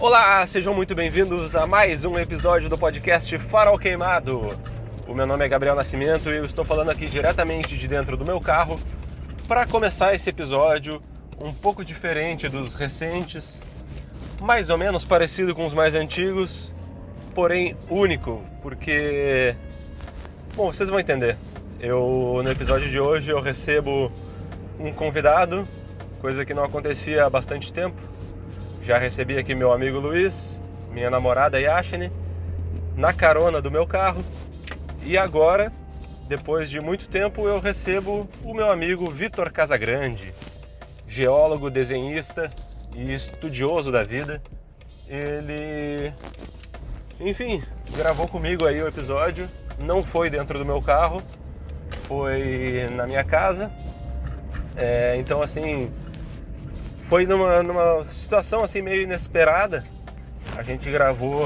Olá, sejam muito bem-vindos a mais um episódio do podcast Farol Queimado. O meu nome é Gabriel Nascimento e eu estou falando aqui diretamente de dentro do meu carro para começar esse episódio um pouco diferente dos recentes, mais ou menos parecido com os mais antigos, porém único, porque bom, vocês vão entender. Eu no episódio de hoje eu recebo um convidado, coisa que não acontecia há bastante tempo. Já recebi aqui meu amigo Luiz, minha namorada Yashine, na carona do meu carro. E agora, depois de muito tempo, eu recebo o meu amigo Vitor Casagrande, geólogo, desenhista e estudioso da vida. Ele, enfim, gravou comigo aí o episódio. Não foi dentro do meu carro, foi na minha casa. É, então assim, foi numa, numa situação assim meio inesperada. A gente gravou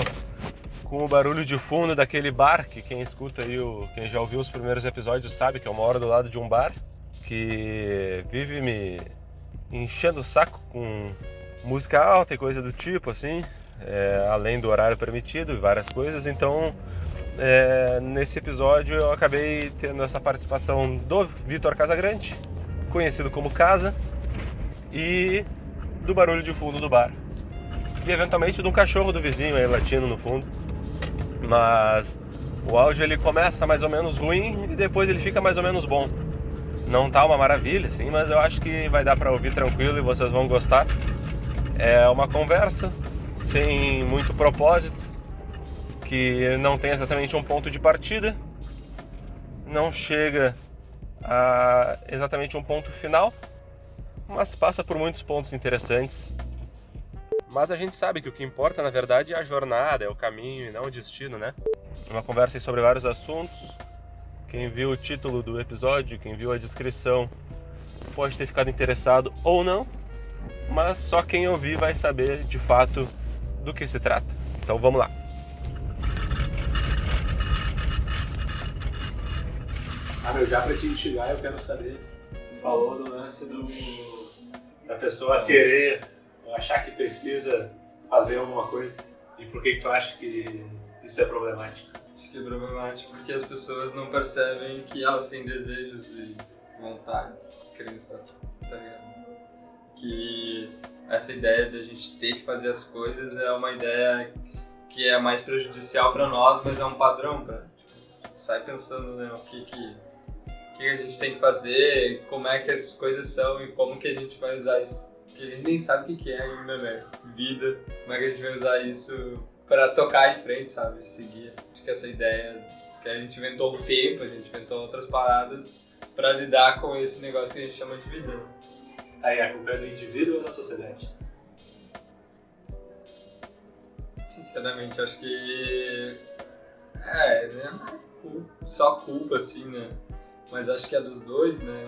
com o barulho de fundo daquele bar que quem escuta aí, o, quem já ouviu os primeiros episódios sabe que eu moro do lado de um bar que vive me enchendo o saco com música alta e coisa do tipo assim, é, além do horário permitido e várias coisas. Então é, nesse episódio eu acabei tendo essa participação do Vitor Casagrande, conhecido como Casa, e do barulho de fundo do bar. E eventualmente de um cachorro do vizinho aí latindo no fundo. Mas o áudio ele começa mais ou menos ruim e depois ele fica mais ou menos bom. Não tá uma maravilha, assim, mas eu acho que vai dar para ouvir tranquilo e vocês vão gostar. É uma conversa sem muito propósito, que não tem exatamente um ponto de partida, não chega a exatamente um ponto final, mas passa por muitos pontos interessantes. Mas a gente sabe que o que importa na verdade é a jornada, é o caminho e não o destino, né? Uma conversa sobre vários assuntos. Quem viu o título do episódio, quem viu a descrição, pode ter ficado interessado ou não, mas só quem ouvir vai saber de fato do que se trata. Então vamos lá. Ah, meu, já pra te instigar, eu quero saber. Tu falou do lance do, da pessoa querer ou achar que precisa fazer alguma coisa. E por que, que tu acha que isso é problemático? Acho que é problemático porque as pessoas não percebem que elas têm desejos e vontades, crenças, tá ligado? Que essa ideia de a gente ter que fazer as coisas é uma ideia que é mais prejudicial para nós, mas é um padrão para tipo, sai pensando né, o que que que a gente tem que fazer, como é que essas coisas são e como que a gente vai usar isso. Que a gente nem sabe o que é ainda, né? Vida, como é que a gente vai usar isso para tocar em frente, sabe? Seguir. Acho que essa ideia que a gente inventou o tempo, a gente inventou outras paradas para lidar com esse negócio que a gente chama de vida. Aí a culpa é do indivíduo ou da sociedade? Sinceramente, acho que. É, né? Só culpa, assim, né? Mas acho que é dos dois, né?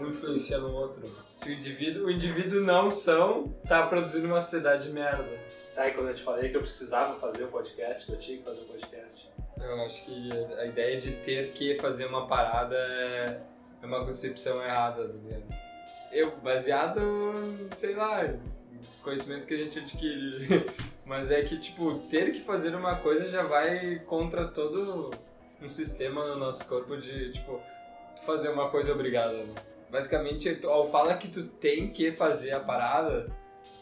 Um influencia no outro. Se o indivíduo, o indivíduo não são, tá produzindo uma sociedade de merda. Aí quando eu te falei que eu precisava fazer o um podcast, que eu tinha que fazer o um podcast. Eu acho que a ideia de ter que fazer uma parada é, é uma concepção errada do mesmo. Eu, baseado, sei lá, conhecimentos que a gente adquire. Mas é que, tipo, ter que fazer uma coisa já vai contra todo um sistema no nosso corpo de, tipo, tu fazer uma coisa obrigada, né? Basicamente, ao falar que tu tem que fazer a parada,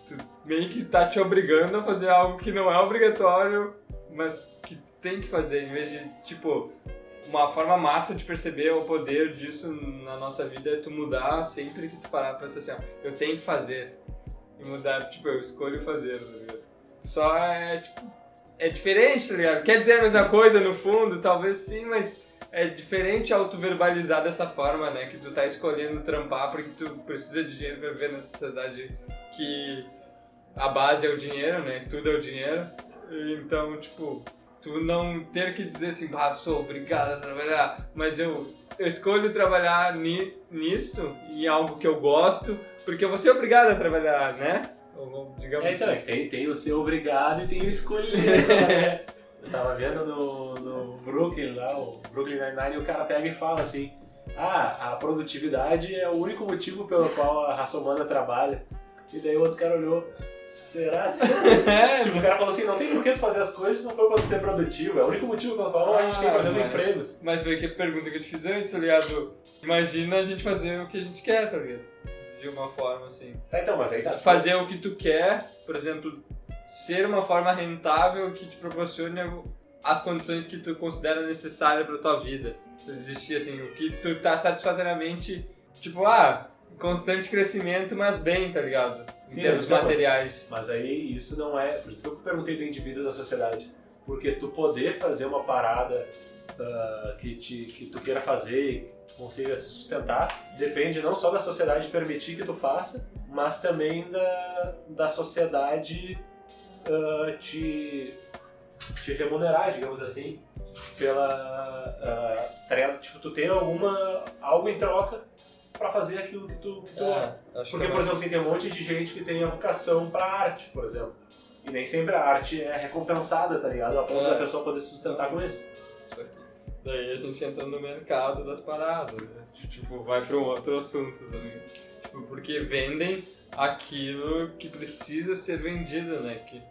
tu meio que tá te obrigando a fazer algo que não é obrigatório, mas que tu tem que fazer, em vez de, tipo, uma forma massa de perceber o poder disso na nossa vida é tu mudar sempre que tu parar pra pensar assim, ó, eu tenho que fazer. E mudar, tipo, eu escolho fazer, tá ligado? Só é, tipo, é diferente, tá ligado? Quer dizer a mesma coisa no fundo, talvez sim, mas é diferente auto-verbalizar dessa forma, né? Que tu tá escolhendo trampar porque tu precisa de dinheiro pra viver na sociedade que a base é o dinheiro, né? Tudo é o dinheiro. Então, tipo, tu não ter que dizer assim, ah, sou obrigado a trabalhar, mas eu, eu escolho trabalhar ni, nisso, em algo que eu gosto, porque eu vou ser obrigado a trabalhar, né? Ou, digamos é isso aí, assim. tem, tem o ser obrigado e tem o escolher, né? Eu tava vendo no, no Brooklyn lá, o Brooklyn Nine-Nine, e o cara pega e fala assim: Ah, a produtividade é o único motivo pelo qual a raça humana trabalha. E daí o outro cara olhou: Será? É, tipo, o cara falou assim, não tem por que tu fazer as coisas se não for pra ser produtivo. É o único motivo que eu falo, a gente tem, exemplo, Ah, mas- empregos. Mas foi que a pergunta que eu te fiz antes, tá ligado? Imagina a gente fazer o que a gente quer, tá ligado? De uma forma assim. Tá, então, mas aí tá. Fazer o que tu quer, por exemplo, ser uma forma rentável que te proporcione as condições que tu considera necessárias pra tua vida. Existir assim, o que tu tá satisfatoriamente, tipo, ah, constante crescimento, mas bem, tá ligado? Em Sim, termos não, materiais. Mas aí isso não é. Por isso que eu perguntei do indivíduo da sociedade. Porque tu poder fazer uma parada ah, que, te, que tu queira fazer que consiga se sustentar depende não só da sociedade permitir que tu faça, mas também da, da sociedade ah, te, te remunerar, digamos assim, pela. ah, tá ligado? tipo, tu ter alguma. algo em troca pra fazer aquilo que tu, que tu gosta. É, Porque, que é por exemplo, assim, tem um monte de gente que tem a vocação pra arte, por exemplo. E nem sempre a arte é recompensada, tá ligado? A ponto É. da pessoa poder se sustentar com isso. Isso. Daí a gente entra no mercado das paradas, né? Tipo, vai para um outro assunto também. Tipo, porque vendem aquilo que precisa ser vendido, né? Que,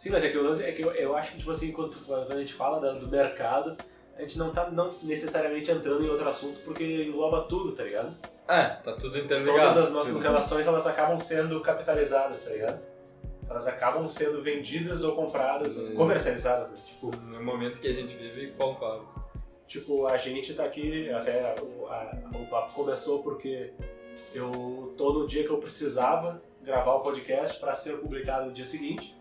Sim, mas é que, lance- é que eu, eu acho que, tipo assim, quando, quando a gente fala da- do mercado, a gente não tá não necessariamente entrando em outro assunto porque engloba tudo, tá ligado? é, tá tudo interligado. Todas as nossas Tudo. relações, elas acabam sendo capitalizadas, tá ligado? Elas acabam sendo vendidas ou compradas, Sim. comercializadas, né? Tipo, No momento que a gente vive, concordo. Tipo, a gente tá aqui, até o, a- o papo começou porque eu, todo dia que eu precisava gravar o podcast para ser publicado no dia seguinte,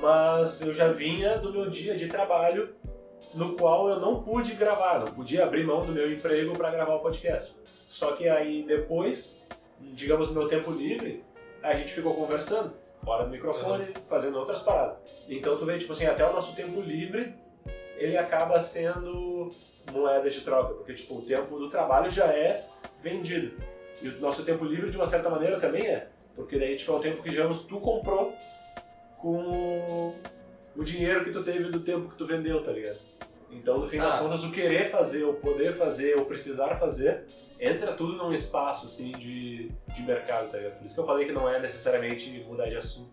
mas eu já vinha do meu dia de trabalho no qual eu não pude gravar, não podia abrir mão do meu emprego para gravar o podcast. Só que aí depois, digamos no meu tempo livre, a gente ficou conversando, fora do microfone, fazendo outras paradas. Então tu vê, tipo assim, até o nosso tempo livre, ele acaba sendo moeda de troca, porque tipo, o tempo do trabalho já é vendido. E o nosso tempo livre, de uma certa maneira, também é. Porque daí, tipo, é o tempo que, digamos, tu comprou com o dinheiro que tu teve do tempo que tu vendeu, tá ligado? Então, no fim das Ah. contas, o querer fazer, o poder fazer, o precisar fazer, entra tudo num espaço, assim, de, de mercado, tá ligado? Por isso que eu falei que não é necessariamente mudar de assunto.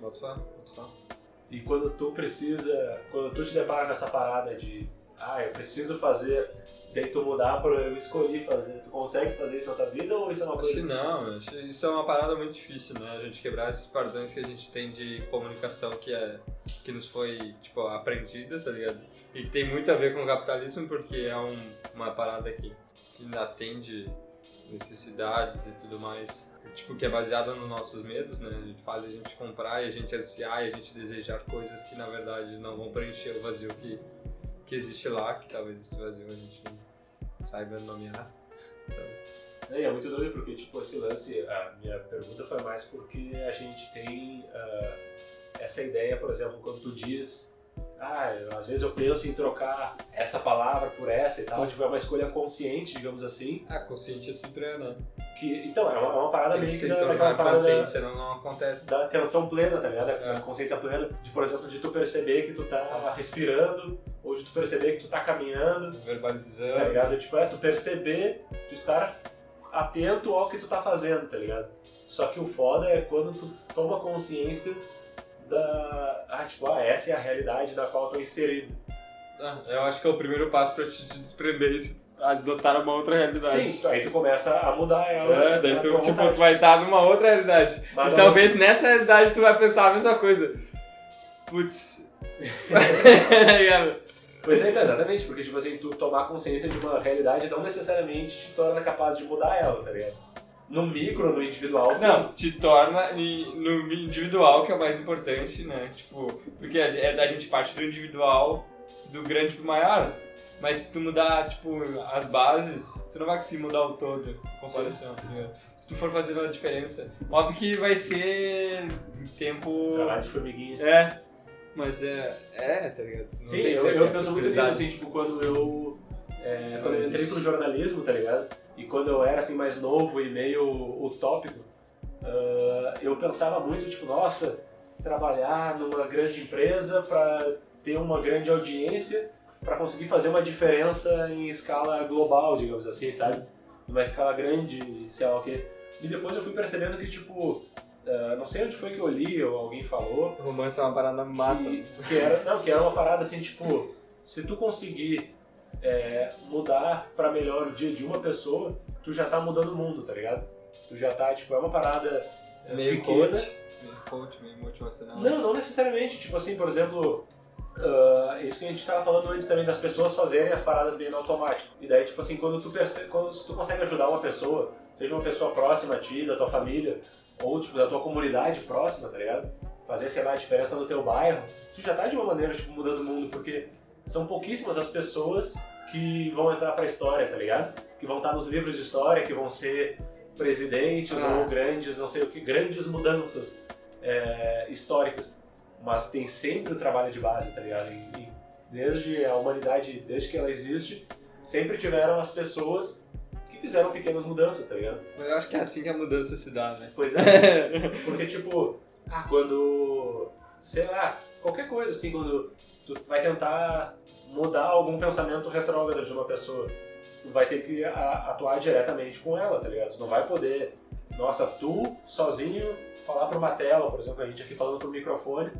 Bota só, bota só. E quando tu precisa, quando tu te depara com essa parada de, ah, eu preciso fazer, daí tu mudar para eu escolhi fazer, tu consegue fazer isso na tua vida ou isso é uma Acho que coisa? não, acho que isso é uma parada muito difícil, né? A gente quebrar esses padrões que a gente tem de comunicação que, é, que nos foi, tipo, aprendida, tá ligado? E que tem muito a ver com o capitalismo porque é um, uma parada que, que atende necessidades e tudo mais. Tipo, que é baseada nos nossos medos, né? A gente faz a gente comprar e a gente ansiar e a gente desejar coisas que na verdade não vão preencher o vazio que, que existe lá, que talvez esse vazio a gente saiba nomear. É, é muito doido porque, tipo, esse lance, a minha pergunta foi mais porque a gente tem ah, essa ideia, por exemplo, quando tu diz, ah, às vezes eu penso em trocar essa palavra por essa e tal, Sim. tipo, é uma escolha consciente, digamos assim, Ah, consciente é, né? que, então, é uma, é uma parada Tem que meio que se da, tornar daquela parada senão não acontece. da atenção plena, tá ligado? É. A consciência plena, de, por exemplo, de tu perceber que tu tá respirando, ou de tu perceber que tu tá caminhando, tá Verbalizando. ligado? Tipo, é tu perceber, tu estar atento ao que tu tá fazendo, tá ligado? Só que o foda é quando tu toma consciência da. Ah, tipo, ah, essa é a realidade da qual eu tô inserido. Ah, eu acho que é o primeiro passo pra te desprender e adotar uma outra realidade. Sim, aí tu começa a mudar ela. É, daí na tu, tipo, vontade. tu vai estar numa outra realidade. Mas e talvez nessa realidade tu vai pensar a mesma coisa. Putz. tá? Pois é, então, exatamente, porque tipo assim, tu tomar consciência de uma realidade não necessariamente te torna capaz de mudar ela, tá ligado? No micro, no individual, sim. Não, te torna no individual que é o mais importante, né? Tipo, porque a- é da gente parte do individual do grande pro maior. Mas se tu mudar, tipo, as bases, tu não vai conseguir mudar o todo em comparação, tá ligado? Se tu for fazer uma diferença. Óbvio que vai ser em tempo. Trabalho de formiguinha. É. Mas é. É, tá ligado? Não Sim, eu, eu penso muito nisso, assim, tipo, quando eu. É, quando eu entrei pro jornalismo, tá ligado? E quando eu era assim mais novo e meio utópico, ah, eu pensava muito, tipo, nossa, trabalhar numa grande empresa pra ter uma grande audiência, pra conseguir fazer uma diferença em escala global, digamos assim, sabe? Numa escala grande, sei lá o quê. E depois eu fui percebendo que, tipo, uh, não sei onde foi que eu li ou alguém falou, Romance é uma parada massa. que, que era, não, que era uma parada assim, tipo, se tu conseguir é, mudar pra melhor o dia de uma pessoa, tu já tá mudando o mundo, tá ligado? Tu já tá, tipo, é uma parada é, Meio pequena. coach, meio coach, meio motivacional. Não, não necessariamente. Tipo assim, por exemplo, ah, isso que a gente estava falando antes também, das pessoas fazerem as paradas bem no automático. E daí, tipo assim, quando tu, perce... quando tu consegue ajudar uma pessoa, seja uma pessoa próxima a ti, da tua família, ou tipo, da tua comunidade próxima, tá ligado? Fazer, sei lá, a diferença no teu bairro, tu já tá de uma maneira, tipo, mudando o mundo, porque são pouquíssimas as pessoas que vão entrar pra história, tá ligado? Que vão estar nos livros de história, que vão ser presidentes Ah. ou grandes, não sei o que, grandes mudanças é, históricas. Mas tem sempre o trabalho de base, tá ligado? E, e desde a humanidade, desde que ela existe, sempre tiveram as pessoas que fizeram pequenas mudanças, tá ligado? Mas eu acho que é assim que a mudança se dá, né? Pois é. Porque, tipo, ah, quando. Sei lá, qualquer coisa assim, quando tu vai tentar mudar algum pensamento retrógrado de uma pessoa, tu vai ter que atuar diretamente com ela, tá ligado? Tu não vai poder, nossa, tu sozinho falar pra uma tela, por exemplo, a gente aqui falando pro microfone,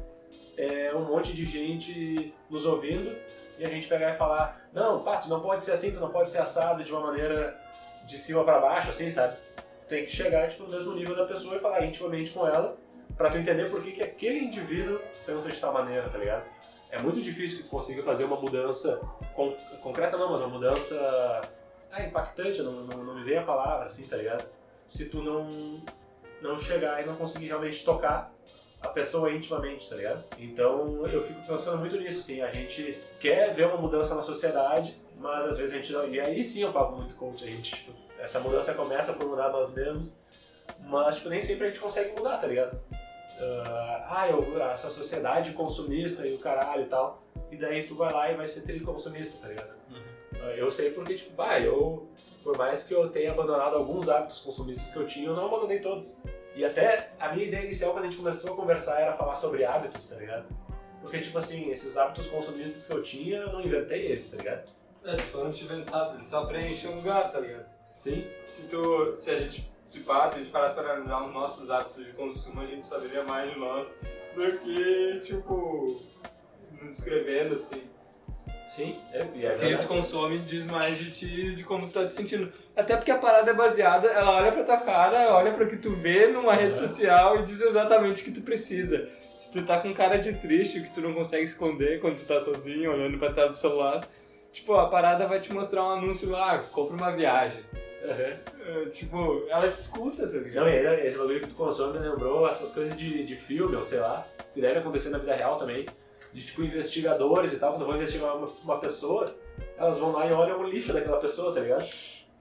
é um monte de gente nos ouvindo e a gente pegar e falar: não, pá, tu não pode ser assim, tu não pode ser assado de uma maneira de cima pra baixo, assim, sabe? Tu tem que chegar tipo, no mesmo nível da pessoa e falar intimamente com ela pra tu entender por que, que aquele indivíduo pensa de tal maneira, tá ligado? É muito difícil que tu consiga fazer uma mudança con- concreta, não, mano, uma mudança ah, impactante, não, não, não me vem a palavra, assim, tá ligado? Se tu não, não chegar e não conseguir realmente tocar a pessoa intimamente, tá ligado? Então eu fico pensando muito nisso, assim, a gente quer ver uma mudança na sociedade, mas às vezes a gente não. E aí sim é um papo muito coach, a gente, tipo, essa mudança começa por mudar nós mesmos, mas tipo, nem sempre a gente consegue mudar, tá ligado? Ah, ah, eu, essa sociedade consumista e o caralho e tal, e daí tu vai lá e vai ser triconsumista, tá ligado? Ah, Eu sei porque, tipo, bah, eu, por mais que eu tenha abandonado alguns hábitos consumistas que eu tinha, eu não abandonei todos. E até a minha ideia inicial quando a gente começou a conversar era falar sobre hábitos, tá ligado? Porque, tipo assim, esses hábitos consumistas que eu tinha, eu não inventei eles, tá ligado? É, eles foram inventados, eles só preenchem um lugar, tá ligado? Sim. Se, tu, se a gente se passa, a gente parasse para analisar os nossos hábitos de consumo, a gente saberia mais de nós do que, tipo, nos escrevendo, assim. Sim, é, é O que tu verdade. consome diz mais de ti, de como tu tá te sentindo. Até porque a parada é baseada, ela olha pra tua cara, olha pra o que tu vê numa rede Uhum. social e diz exatamente o que tu precisa. Se tu tá com cara de triste, que tu não consegue esconder quando tu tá sozinho, olhando pra tela do celular, tipo, a parada vai te mostrar um anúncio lá, compra uma viagem. Uhum. É, tipo, ela te escuta, tá ligado? Não, e esse bagulho que tu consome me lembrou essas coisas de, de filme, ou sei lá, que deve acontecer na vida real também, de tipo investigadores e tal, quando vão investigar uma, uma pessoa, elas vão lá e olham o lixo daquela pessoa, tá ligado?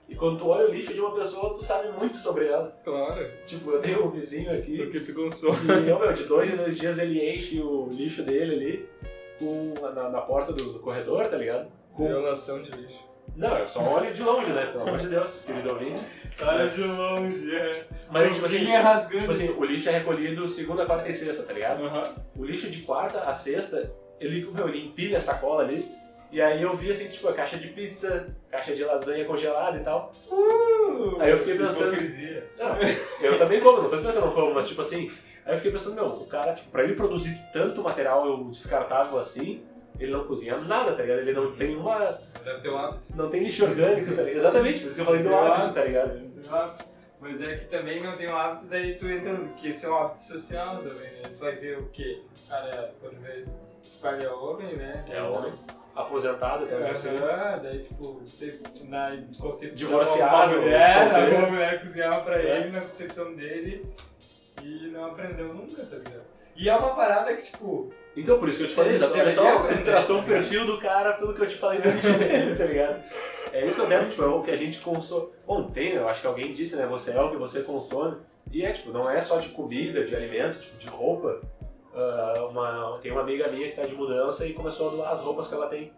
E quando tu olha o lixo de uma pessoa, tu sabe muito sobre ela. Claro, Tipo, eu tenho um vizinho aqui do que tu consome. que, ó, meu, de dois em dois dias ele enche o lixo dele ali com, na, na porta do, do corredor, tá ligado? Com, Violação de lixo. Não, eu só olho de longe, né? Pelo amor de Deus, querido ouvinte. Olha de longe, é. Mas, tipo assim, é rasgando. Tipo assim, o lixo é recolhido segunda, quarta e sexta, tá ligado? Aham. O lixo de quarta a sexta, ele, meu, ele empilha a sacola ali. E aí eu vi assim, tipo, a caixa de pizza, caixa de lasanha congelada e tal. Uh, Aí eu fiquei pensando- Hipocrisia. Não, eu também como, não tô dizendo que eu não como, mas tipo assim, aí eu fiquei pensando, meu, o cara, tipo, pra ele produzir tanto material descartável assim, ele não cozinha nada, tá ligado? Ele não tem uma. Deve ter um hábito. não tem lixo orgânico, tá ligado? Exatamente, por isso que eu falei do hábito, tá ligado? Ter um hábito. Mas é que também não tem um hábito, daí tu entra, que esse é um hábito social também, né? Tu vai ver o quê? Cara, quando vê, cara é homem, né? É homem, aposentado, então assim. Aham, daí tipo, você, na concepção Divorciado, mulher, solteiro. uma mulher cozinhava pra É. ele na concepção dele e não aprendeu nunca, tá ligado? E é uma parada que, tipo, Então, por isso que eu te falei, Ele exatamente. só Só um tá ligado? perfil do cara pelo que eu te falei do dele, tá ligado? É isso que eu penso, tipo, é o que a gente consome. Bom, tem, eu acho que alguém disse, né? Você é o que você consome. E é, tipo, não é só de comida, de alimento, tipo, de roupa. Ah, uma, tem uma amiga minha que tá de mudança e começou a doar as roupas que ela tem.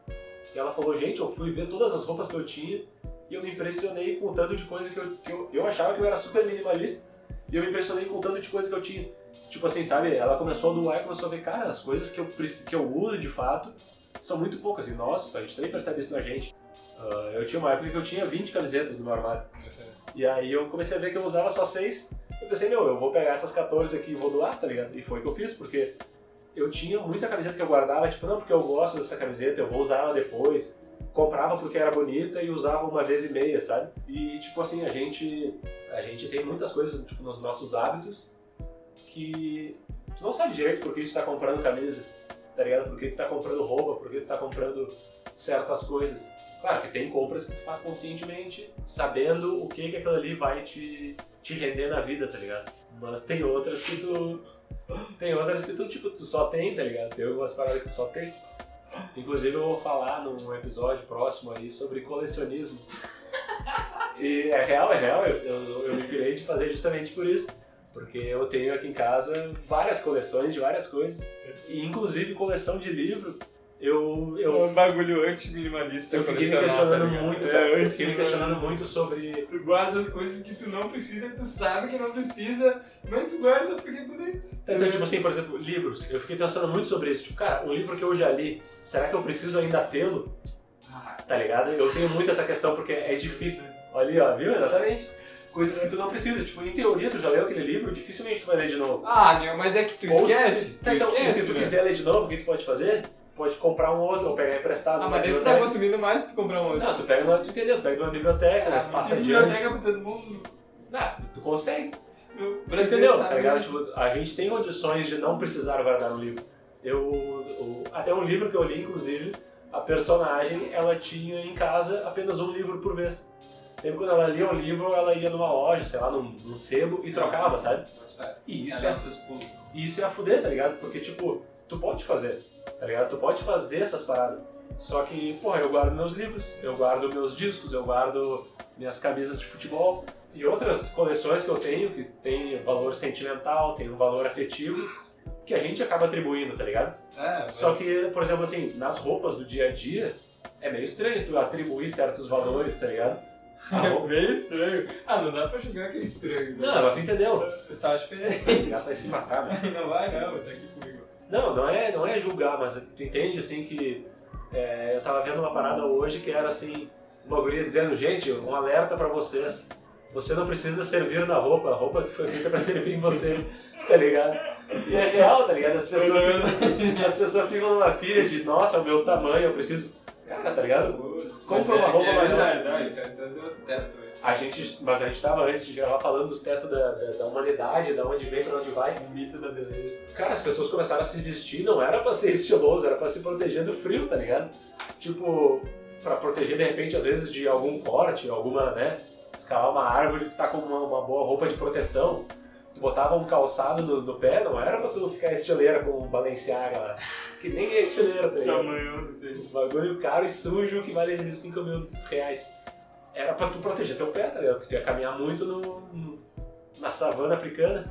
E ela falou, gente, eu fui ver todas as roupas que eu tinha e eu me impressionei com o tanto de coisa que eu, que eu, eu achava que eu era super minimalista. E eu me impressionei com o tanto de coisa que eu tinha. Tipo assim, sabe? Ela começou a doar e começou a ver, cara, as coisas que eu, que eu uso de fato são muito poucas. E nossa, a gente também percebe isso na gente. Ah, eu tinha uma época que eu tinha 20 camisetas no meu armário. E aí eu comecei a ver que eu usava só seis Eu pensei, meu, eu vou pegar essas 14 aqui e vou doar, tá ligado? E foi o que eu fiz, porque eu tinha muita camiseta que eu guardava, tipo, não, porque eu gosto dessa camiseta, eu vou usar ela depois. Comprava porque era bonita e usava uma vez e meia, sabe? E, tipo assim, a gente, a gente tem muitas coisas, tipo, nos nossos hábitos que tu não sabe direito por que tu tá comprando camisa, tá ligado? Por que tu tá comprando roupa, por que tu tá comprando certas coisas. Claro que tem compras que tu faz conscientemente, sabendo o que que aquilo ali vai te, te render na vida, tá ligado? Mas tem outras que tu. Tem outras que tu, tipo, tu só tem, tá ligado? Tem algumas paradas que tu só tem. Inclusive eu vou falar num episódio próximo aí sobre colecionismo. E é real, é real, eu, eu, eu me pirei de fazer justamente por isso. Porque eu tenho aqui em casa várias coleções de várias coisas. E inclusive coleção de livro. Eu, É eu, um bagulho anti-minimalista. eu fiquei me questionando tá muito, É. Eu fiquei me questionando muito sobre. Tu guarda as coisas que tu não precisa, tu sabe que não precisa, mas tu guarda porque é bonito. Então, tipo assim, por exemplo, livros. Eu fiquei pensando muito sobre isso. Tipo, cara, um livro que eu já li, será que eu preciso ainda tê-lo? Tá ligado? Eu tenho muito essa questão porque é difícil. Olha ali, ó, viu? Exatamente. Coisas que tu não precisa. Tipo, em teoria, tu já leu aquele livro, dificilmente tu vai ler de novo. Ah, meu, mas é que tu Ou esquece. se- Tu Tá, então, esquece, se tu né? quiser ler de novo, o que tu pode fazer? Pode comprar um outro ou pegar emprestado. Ah, mas daí tu tá consumindo mais se tu comprar um outro. Não, tu pega numa, tu entendeu? Tu pega numa biblioteca? Ah, passa adiante. biblioteca pra todo mundo. Não, tu consegue. Tu entendeu? Tá ligado? Tipo, a gente tem condições de não precisar guardar um livro. Eu, o- até um livro que eu li, inclusive, a personagem, ela tinha em casa apenas um livro por vez. Sempre quando ela lia um livro, ela ia numa loja, sei lá, num, num sebo e trocava, sabe? E isso é, e isso é a fuder, tá ligado? Porque, tipo, tu pode fazer, tá ligado? Tu pode fazer essas paradas. Só que, porra, eu guardo meus livros, eu guardo meus discos, eu guardo minhas camisas de futebol e outras coleções que eu tenho que tem valor sentimental, tem um valor afetivo que a gente acaba atribuindo, tá ligado? É, mas- Só que, por exemplo, assim, nas roupas do dia a dia, é meio estranho tu atribuir certos valores, tá ligado? A É bem estranho. Ah, não dá pra julgar que é estranho. né? Não, mas tu entendeu. Eu só acho diferente. Esse gato vai se matar, né? Não vai não, tá aqui comigo. Não, não é, não é julgar, mas tu entende assim que é, eu tava vendo uma parada hoje que era assim, uma guria dizendo, gente, um alerta pra vocês. Você não precisa servir na roupa, a roupa que foi feita pra servir em você, tá ligado? E é real, tá ligado? As pessoas, ficam, as pessoas ficam numa pilha de, nossa, o meu tamanho, eu preciso. Cara, tá ligado? Compra uma roupa é não, ele tá dando outro teto. velho. A gente, mas a gente tava antes de gravar falando dos tetos da, da, da humanidade, da onde vem, pra onde vai. O mito da beleza. Cara, as pessoas começaram a se vestir, não era pra ser estiloso, era pra se proteger do frio, tá ligado? Tipo, pra proteger de repente, às vezes, de algum corte, alguma, né? Escalar uma árvore, tu tá com uma, uma boa roupa de proteção. Botava um calçado no, no pé, não era pra tu ficar estileira com um Balenciaga lá. Que nem é estileira, tá ligado? Tamanho. Um bagulho caro e sujo que vale 5 mil reais. Era pra tu proteger teu pé, tá ligado? Porque tu ia caminhar muito no, no- na savana africana.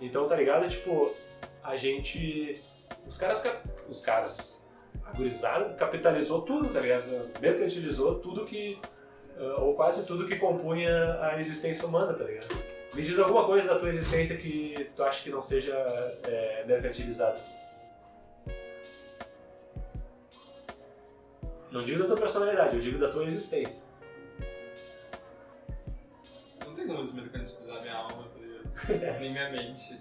Então, tá ligado? Tipo, a gente. Os caras. Os caras. A gurizada capitalizou tudo, tá ligado? Mercantilizou tudo que. ah, Ou quase tudo que compunha a existência humana, tá ligado? Me diz alguma coisa da tua existência que tu acha que não seja é, mercantilizada. Não digo da tua personalidade, eu digo da tua existência. Não tem como desmercantilizar minha alma, tá? Nem minha mente.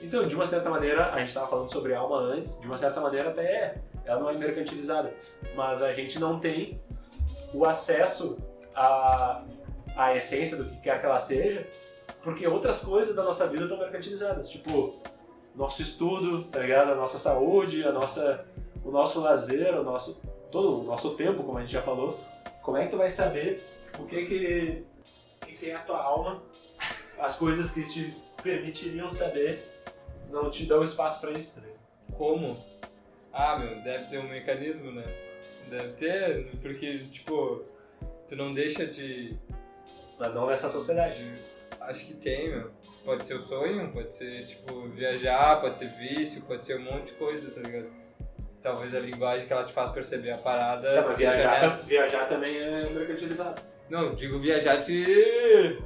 Então, de uma certa maneira, a gente estava falando sobre alma antes, de uma certa maneira até é, ela não é mercantilizada, mas a gente não tem o acesso à, à essência do que quer que ela seja, porque outras coisas da nossa vida estão mercantilizadas, tipo nosso estudo, tá ligado? A nossa saúde, a nossa, o nosso lazer, o nosso todo o nosso tempo, como a gente já falou. Como é que tu vai saber o que que, o que, que é a tua alma, as coisas que te permitiriam saber não te dão espaço pra isso, tá ligado? Como? Ah, meu, deve ter um mecanismo, né? Deve ter, porque, tipo, tu não deixa de. Mas não nessa sociedade. Acho que tem, meu. Pode ser o sonho, pode ser, tipo, viajar, pode ser vício, pode ser um monte de coisa, tá ligado? Talvez a linguagem que ela te faz perceber a parada. Tá, mas viajar, tam- viajar também é mercantilizado. Não, digo viajar de.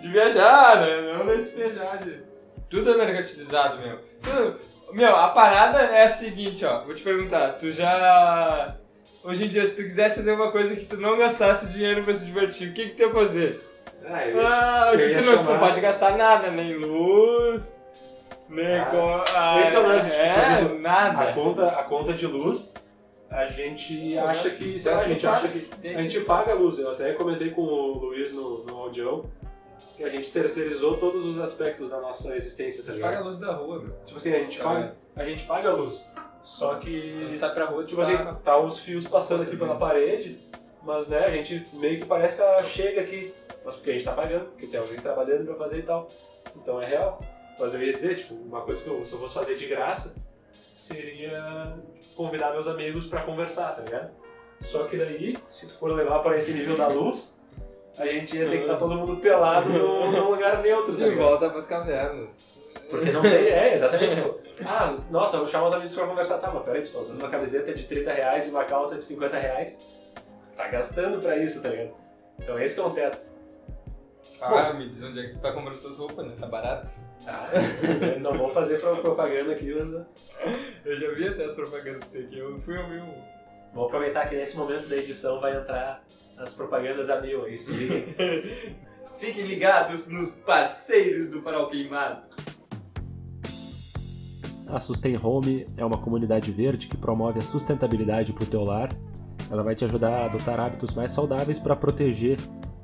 de viajar, né? Não nesse viajar. De... Tudo é mercantilizado, meu. Tudo- Meu, a parada é a seguinte, ó. Vou te perguntar, tu já. Hoje em dia, se tu quisesse fazer uma coisa que tu não gastasse dinheiro pra se divertir, o que que tu ia fazer? Ah, eu, Ah, Eu que ia tu não chamar- pode gastar nada, nem luz, nem Ah, co- ah, esse é o lance, tipo, é, por exemplo, nada. A conta, a conta de luz, a gente acha que, sei lá, a gente acha que a gente paga a luz. Eu até comentei com o Luiz no, no audião que a gente terceirizou todos os aspectos da nossa existência, tá Paga a ligado? luz da rua, meu. Tipo assim, a gente paga, a gente paga a luz. Só que, sai pra rua, tipo assim, tá os fios passando aqui pela parede, mas né, a gente meio que parece que ela chega aqui. Mas porque a gente tá pagando, porque tem alguém trabalhando pra fazer e tal. Então é real. Mas eu ia dizer, tipo, uma coisa que eu, se eu fosse fazer de graça, seria convidar meus amigos pra conversar, tá ligado? Só que daí, se tu for levar pra esse nível da luz, a gente ia ter que estar todo mundo pelado num, num lugar neutro, tá de ligado? volta pras cavernas. Porque não tem, é, exatamente. Tipo, ah, nossa, eu vou chamar os amigos pra conversar. Tá, mas peraí, tu tá usando uma camiseta de 30 reais e uma calça de 50 reais. Tá gastando pra isso, tá ligado? Então esse que é um teto. Ah, me diz onde é que tu tá comprando suas roupas, né? Tá barato? Ah, não vou fazer pro- propaganda aqui, mas uh, Eu já vi até as propagandas que tem aqui, eu fui ouvir um. vou aproveitar que nesse momento da edição vai entrar as propagandas a mil aí, se liguem. Fiquem ligados nos parceiros do Farol Queimado. A Sustain Home é uma comunidade verde que promove a sustentabilidade para o teu lar. Ela vai te ajudar a adotar hábitos mais saudáveis para proteger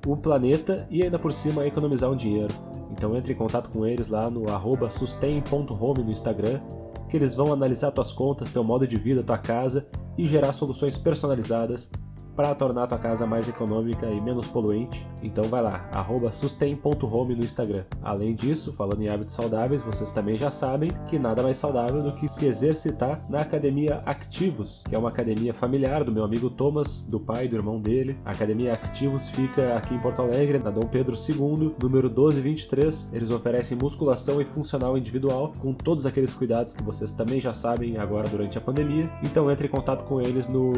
o planeta e ainda por cima economizar um dinheiro. Então entre em contato com eles lá no sustain.home no Instagram, que eles vão analisar tuas contas, teu modo de vida, tua casa e gerar soluções personalizadas para tornar tua casa mais econômica e menos poluente. Então vai lá, sustain.home no Instagram. Além disso, falando em hábitos saudáveis, vocês também já sabem que nada mais saudável do que se exercitar na Academia Activos, que é uma academia familiar do meu amigo Thomas, do pai e do irmão dele. A Academia Activos fica aqui em Porto Alegre, na Dom Pedro II, número 1223. Eles oferecem musculação e funcional individual com todos aqueles cuidados que vocês também já sabem agora durante a pandemia. Então entre em contato com eles no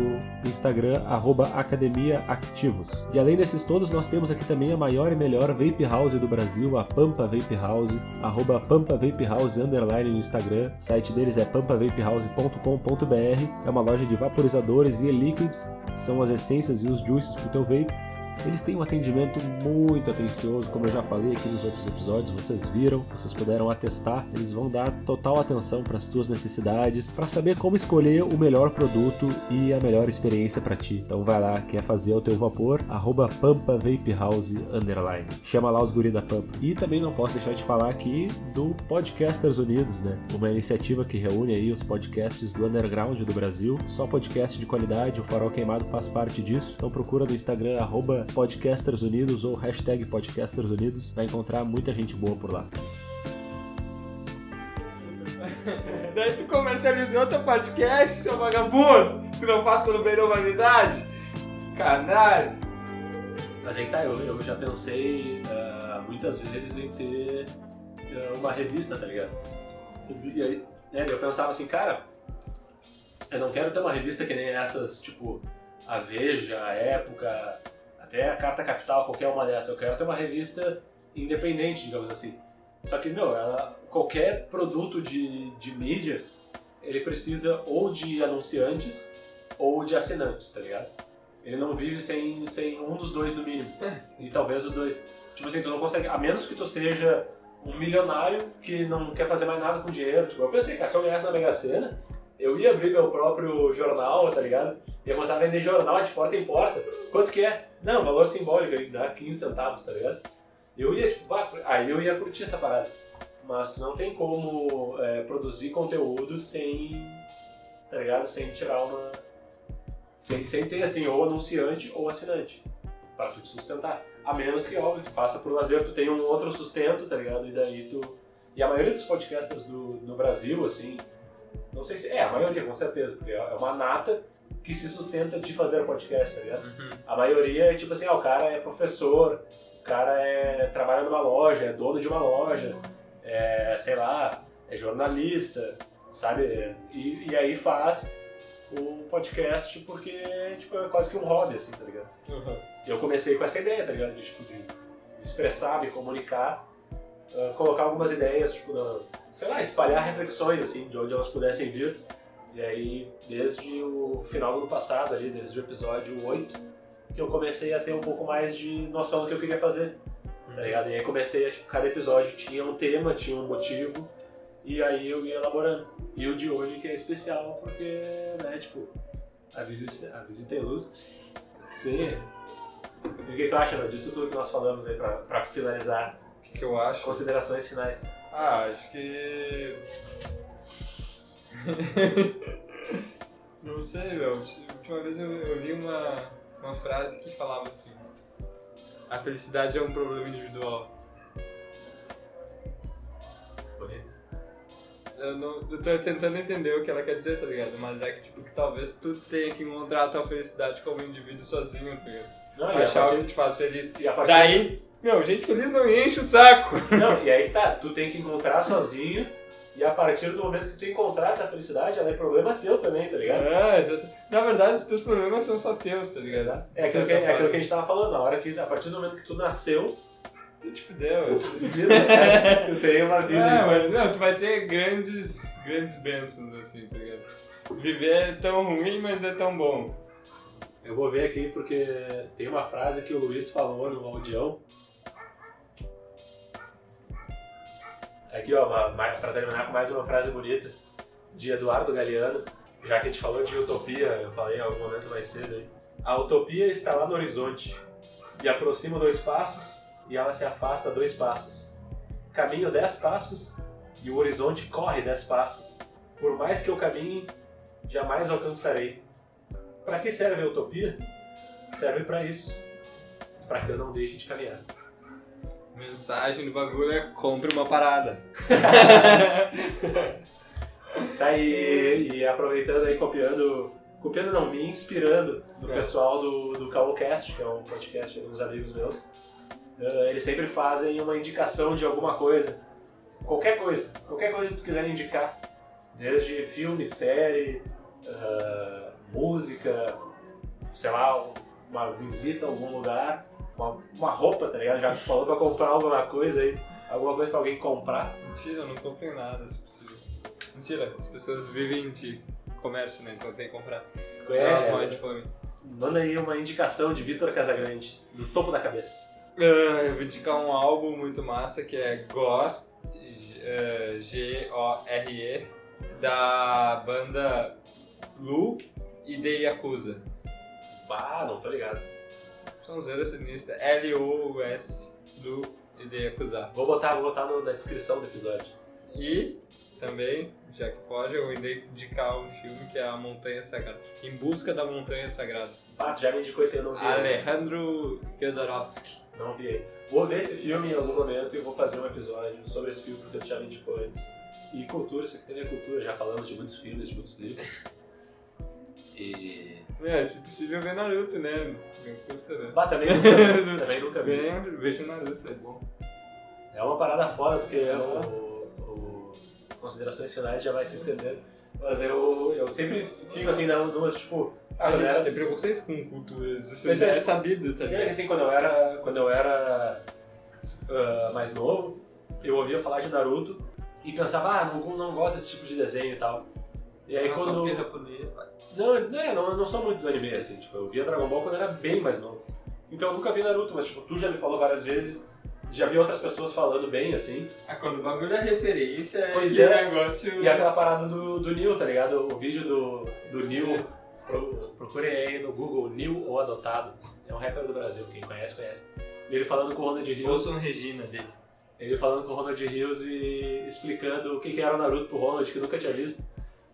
Instagram, arroba Academia Activos. E além desses todos, nós temos aqui também a maior e melhor vape house do Brasil, a Pampa Vape House, arroba Pampa Vape House underline no Instagram. O site deles é pampavapehouse.com.br. É uma loja de vaporizadores e e-liquids, são as essências e os juices pro teu vape. Eles têm um atendimento muito atencioso, como eu já falei aqui nos outros episódios, vocês viram, vocês puderam atestar. Eles vão dar total atenção para as tuas necessidades, para saber como escolher o melhor produto e a melhor experiência para ti. Então vai lá, quer fazer o teu vapor, arroba Pampa Vape House underline. Chama lá os guri da Pampa. E também não posso deixar de falar aqui do Podcasters Unidos, né? Uma iniciativa que reúne aí os podcasts do underground do Brasil. Só podcast de qualidade, o Farol Queimado faz parte disso. Então procura no Instagram, arroba Podcasters Unidos ou hashtag Podcasters Unidos. Vai encontrar muita gente boa por lá. Daí tu comercializou teu podcast, seu vagabundo! Tu não faz pelo bem da humanidade? Canalha! Mas aí tá, eu, eu já pensei ah, muitas vezes em ter ah, uma revista, tá ligado? E aí, né, eu pensava assim, cara, eu não quero ter uma revista que nem essas, tipo, a Veja, a Época, até a Carta Capital, qualquer uma dessas. Eu quero ter uma revista independente, digamos assim. Só que, meu, ela, qualquer produto de, de mídia, ele precisa ou de anunciantes ou de assinantes, tá ligado? Ele não vive sem, sem um dos dois no mínimo. E talvez os dois. Tipo assim, tu não consegue. A menos que tu seja um milionário que não quer fazer mais nada com dinheiro. Tipo, eu pensei, cara, se eu ganhasse na Mega Sena, eu ia abrir meu próprio jornal, tá ligado? Ia começar a vender jornal de porta em porta. Quanto que é? Não, valor simbólico, ele dá 15 centavos, tá ligado? Eu ia, tipo, pá, aí eu ia curtir essa parada. Mas tu não tem como é, produzir conteúdo sem, tá ligado? Sem tirar uma. Sem, sem ter, assim, ou anunciante ou assinante. Pra tu te sustentar. A menos que, óbvio, tu passa por lazer, tu tem um outro sustento, tá ligado? E daí tu. E a maioria dos podcasters do, no Brasil, assim. Não sei se. É, a maioria, com certeza, porque é uma nata que se sustenta de fazer podcast, tá ligado? A maioria é tipo assim, ah, o cara é professor, o cara é, trabalha numa loja, é dono de uma loja, é, sei lá, é jornalista, sabe? E, e aí faz o podcast porque tipo, é quase que um hobby, assim, tá ligado? Eu comecei com essa ideia, tá ligado? De, tipo, de expressar, me comunicar, ah, colocar algumas ideias, tipo, na- sei lá, espalhar reflexões, assim, de onde elas pudessem vir. E aí, desde o final do ano passado, ali, desde o episódio 8, que eu comecei a ter um pouco mais de noção do que eu queria fazer. tá ligado? E aí comecei a, tipo, cada episódio tinha um tema, tinha um motivo, e aí eu ia elaborando. E o de hoje que é especial porque, né, tipo, a visita, a visita ilustre. Sim. E o que tu acha, meu, disso tudo que nós falamos aí pra, pra finalizar? O que, que eu acho? Considerações finais. Ah, acho que. Não sei, meu. A última vez eu, eu li uma, uma frase que falava assim: A felicidade é um problema individual. Bonito. Eu, não, eu tô tentando entender o que ela quer dizer, tá ligado? Mas é que, tipo, que talvez tu tenha que encontrar a tua felicidade como indivíduo sozinho, tá ligado? Não, Achar o partir, que te faz feliz. e a partir Daí, meu, gente feliz não enche o saco. Não, e aí tá, tu tem que encontrar sozinho, e a partir do momento que tu encontrar essa felicidade, ela é problema teu também, tá ligado? É, exato. Na verdade, os teus problemas são só teus, tá ligado? É aquilo, que, é aquilo que a gente tava falando, na hora que, a partir do momento que tu nasceu, Tu te fudeu. né, tu tem uma vida. É, mas não, tu vai ter grandes, grandes bênçãos, assim, tá ligado? Viver é tão ruim, mas é tão bom. Eu vou ver aqui porque tem uma frase que o Luiz falou no audião. Aqui, ó, pra terminar com mais uma frase bonita, de Eduardo Galeano. Já que a gente falou de utopia, eu falei em algum momento mais cedo aí. A utopia está lá no horizonte, e aproximo dois passos, e ela se afasta dois passos. Caminho dez passos, e o horizonte corre dez passos. Por mais que eu caminhe, jamais alcançarei. Para que serve a utopia? Serve para isso. Para que eu não deixe de caminhar. Mensagem do bagulho é compre uma parada. Tá aí, e aproveitando aí, copiando, copiando não, me inspirando do É. pessoal do, do Cowcast, que é um podcast de uns amigos meus. Eh, eles sempre fazem uma indicação de alguma coisa. Qualquer coisa. Qualquer coisa que tu quiser indicar. Desde filme, série, ah, música, sei lá, uma visita a algum lugar, uma, uma roupa, tá ligado? Já que tu falou pra comprar alguma coisa aí, alguma coisa pra alguém comprar. Mentira, eu não compro em nada, se possível. Mentira, as pessoas vivem de comércio, né? Então tem que comprar. É, elas morrem de fome. Manda aí uma indicação de Vitor Casagrande, no topo da cabeça. Ah, eu vou indicar um álbum muito massa que é Gore, G- eh, G-O-R-E, da banda Lu e The Yakuza. Bah, não tô ligado. São zero sinistra. Lu e The Yakuza. Vou botar, vou botar no- na descrição do episódio. E também, já que pode, eu indicar um filme que é A Montanha Sagrada. Em Busca da Montanha Sagrada. Ah, tu já me indicou esse eu não vi. Alejandro Jodorowsky. Não vi. Vou ver esse filme em algum momento e vou fazer um episódio sobre esse filme porque tu já me indicou antes. E cultura, isso aqui também é cultura, já falamos de muitos filmes, de muitos livros. E. É, se possível ver Naruto, né? Não custa, né? Bah, também nunca vi. também nunca vi. Bem, vejo Naruto, é bom. É uma parada foda, porque o, o- Considerações finais já vai se estendendo. Mas eu, eu sempre fico assim, na duas, tipo. Ah, A eu gente era- tem preconceito com culturas, isso Mas já é, é sabido, tá É, assim, quando eu era, quando eu era ah, mais novo, eu ouvia falar de Naruto e pensava, ah, não, não gosto desse tipo de desenho e tal. E aí Nossa, quando. japonês. Não, né, não, não sou muito do anime, assim, tipo, eu via Dragon Ball quando era bem mais novo. Então eu nunca vi Naruto, mas tipo, tu já me falou várias vezes, já vi outras pessoas falando bem, assim. Ah, quando o bagulho é referência, é Pois é. negócio... E aquela parada do, do Neil, tá ligado? O vídeo do, do Neil, pro, procurem aí no Google, Neil ou Adotado. É um rapper do Brasil, quem conhece, conhece. Ele falando com o Ronald Rios. Ouçam Regina dele. Ele falando com o Ronald Rios e explicando o que, que era o Naruto pro Ronald, que nunca tinha visto.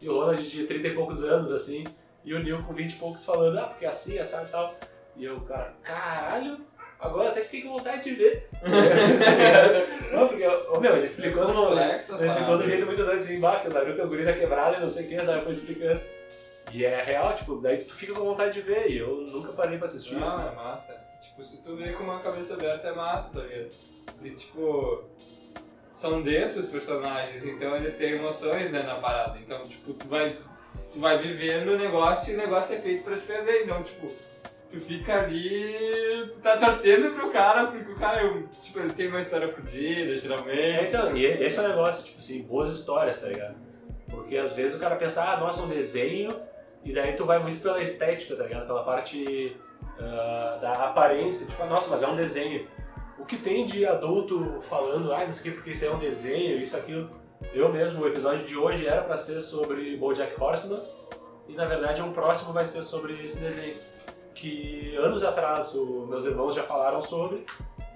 E o Ronald de 30 e poucos anos, assim, e o Neil com 20 e poucos falando, ah, porque assim, assim e tal. E eu, cara, caralho, agora até fiquei com vontade de ver. não, porque, ô, meu, ele explicou uma Complexa, ele explicou do jeito muito doido, assim, bah, que o Naruto é o guri da quebrada e não sei o que, sabe, foi explicando. E é real, tipo, daí tu fica com vontade de ver, e eu nunca parei pra assistir isso. Ah, é massa. Tipo, se tu vê com uma cabeça aberta é massa, tá ligado? E tipo, são densos os personagens, então eles têm emoções, né, na parada. Então, tipo, tu vai, tu vai vivendo o negócio e o negócio é feito pra te perder. Então, tipo, tu fica ali, tu tá torcendo pro cara, porque o cara, é tipo, ele tem uma história fodida, geralmente. então, e esse é o negócio, tipo assim, boas histórias, tá ligado? Porque às vezes o cara pensa, ah, nossa, um desenho, e daí tu vai muito pela estética, tá ligado? Pela parte ah, da aparência, tipo, ah, nossa, mas é um desenho. O que tem de adulto falando, ah, não sei o que, porque isso é um desenho, isso, aquilo. Eu mesmo, o episódio de hoje era pra ser sobre BoJack Horseman e na verdade um próximo vai ser sobre esse desenho que anos atrás o, meus irmãos já falaram sobre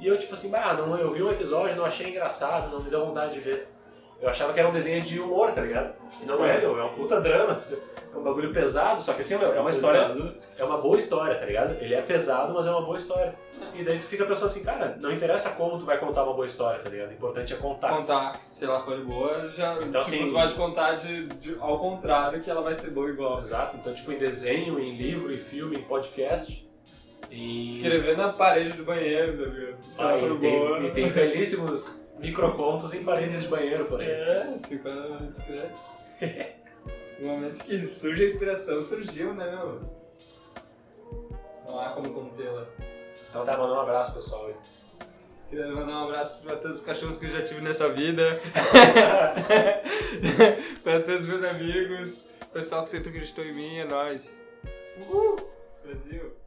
e eu tipo assim, ah, não, eu vi um episódio, não achei engraçado, não me deu vontade de ver. Eu achava que era um desenho de humor, tá ligado? E não é, meu, é um puta drama. É um bagulho pesado, só que assim, meu, é uma história. É uma boa história, tá ligado? Ele é pesado, mas é uma boa história. E daí tu fica pensando assim, cara, não interessa como tu vai contar uma boa história, tá ligado? O importante é contar. Contar, se ela for boa, já. Então, tipo, assim- tu pode contar de, de- ao contrário, que ela vai ser boa igual. Exato, então tipo em desenho, em livro, em filme, em podcast. E, Escrever na parede do banheiro, tá ligado? Ah, for e, tem, e tem belíssimos microcontos em paredes de banheiro por aí. É, se quando. No momento que surge a inspiração, surgiu, né, meu? Não há como contê-la. Então tá, mandando um abraço pessoal. Queria mandar um abraço pra todos os cachorros que eu já tive nessa vida. pra todos os meus amigos. Pessoal que sempre acreditou em mim, é nóis. Uhul! Brasil!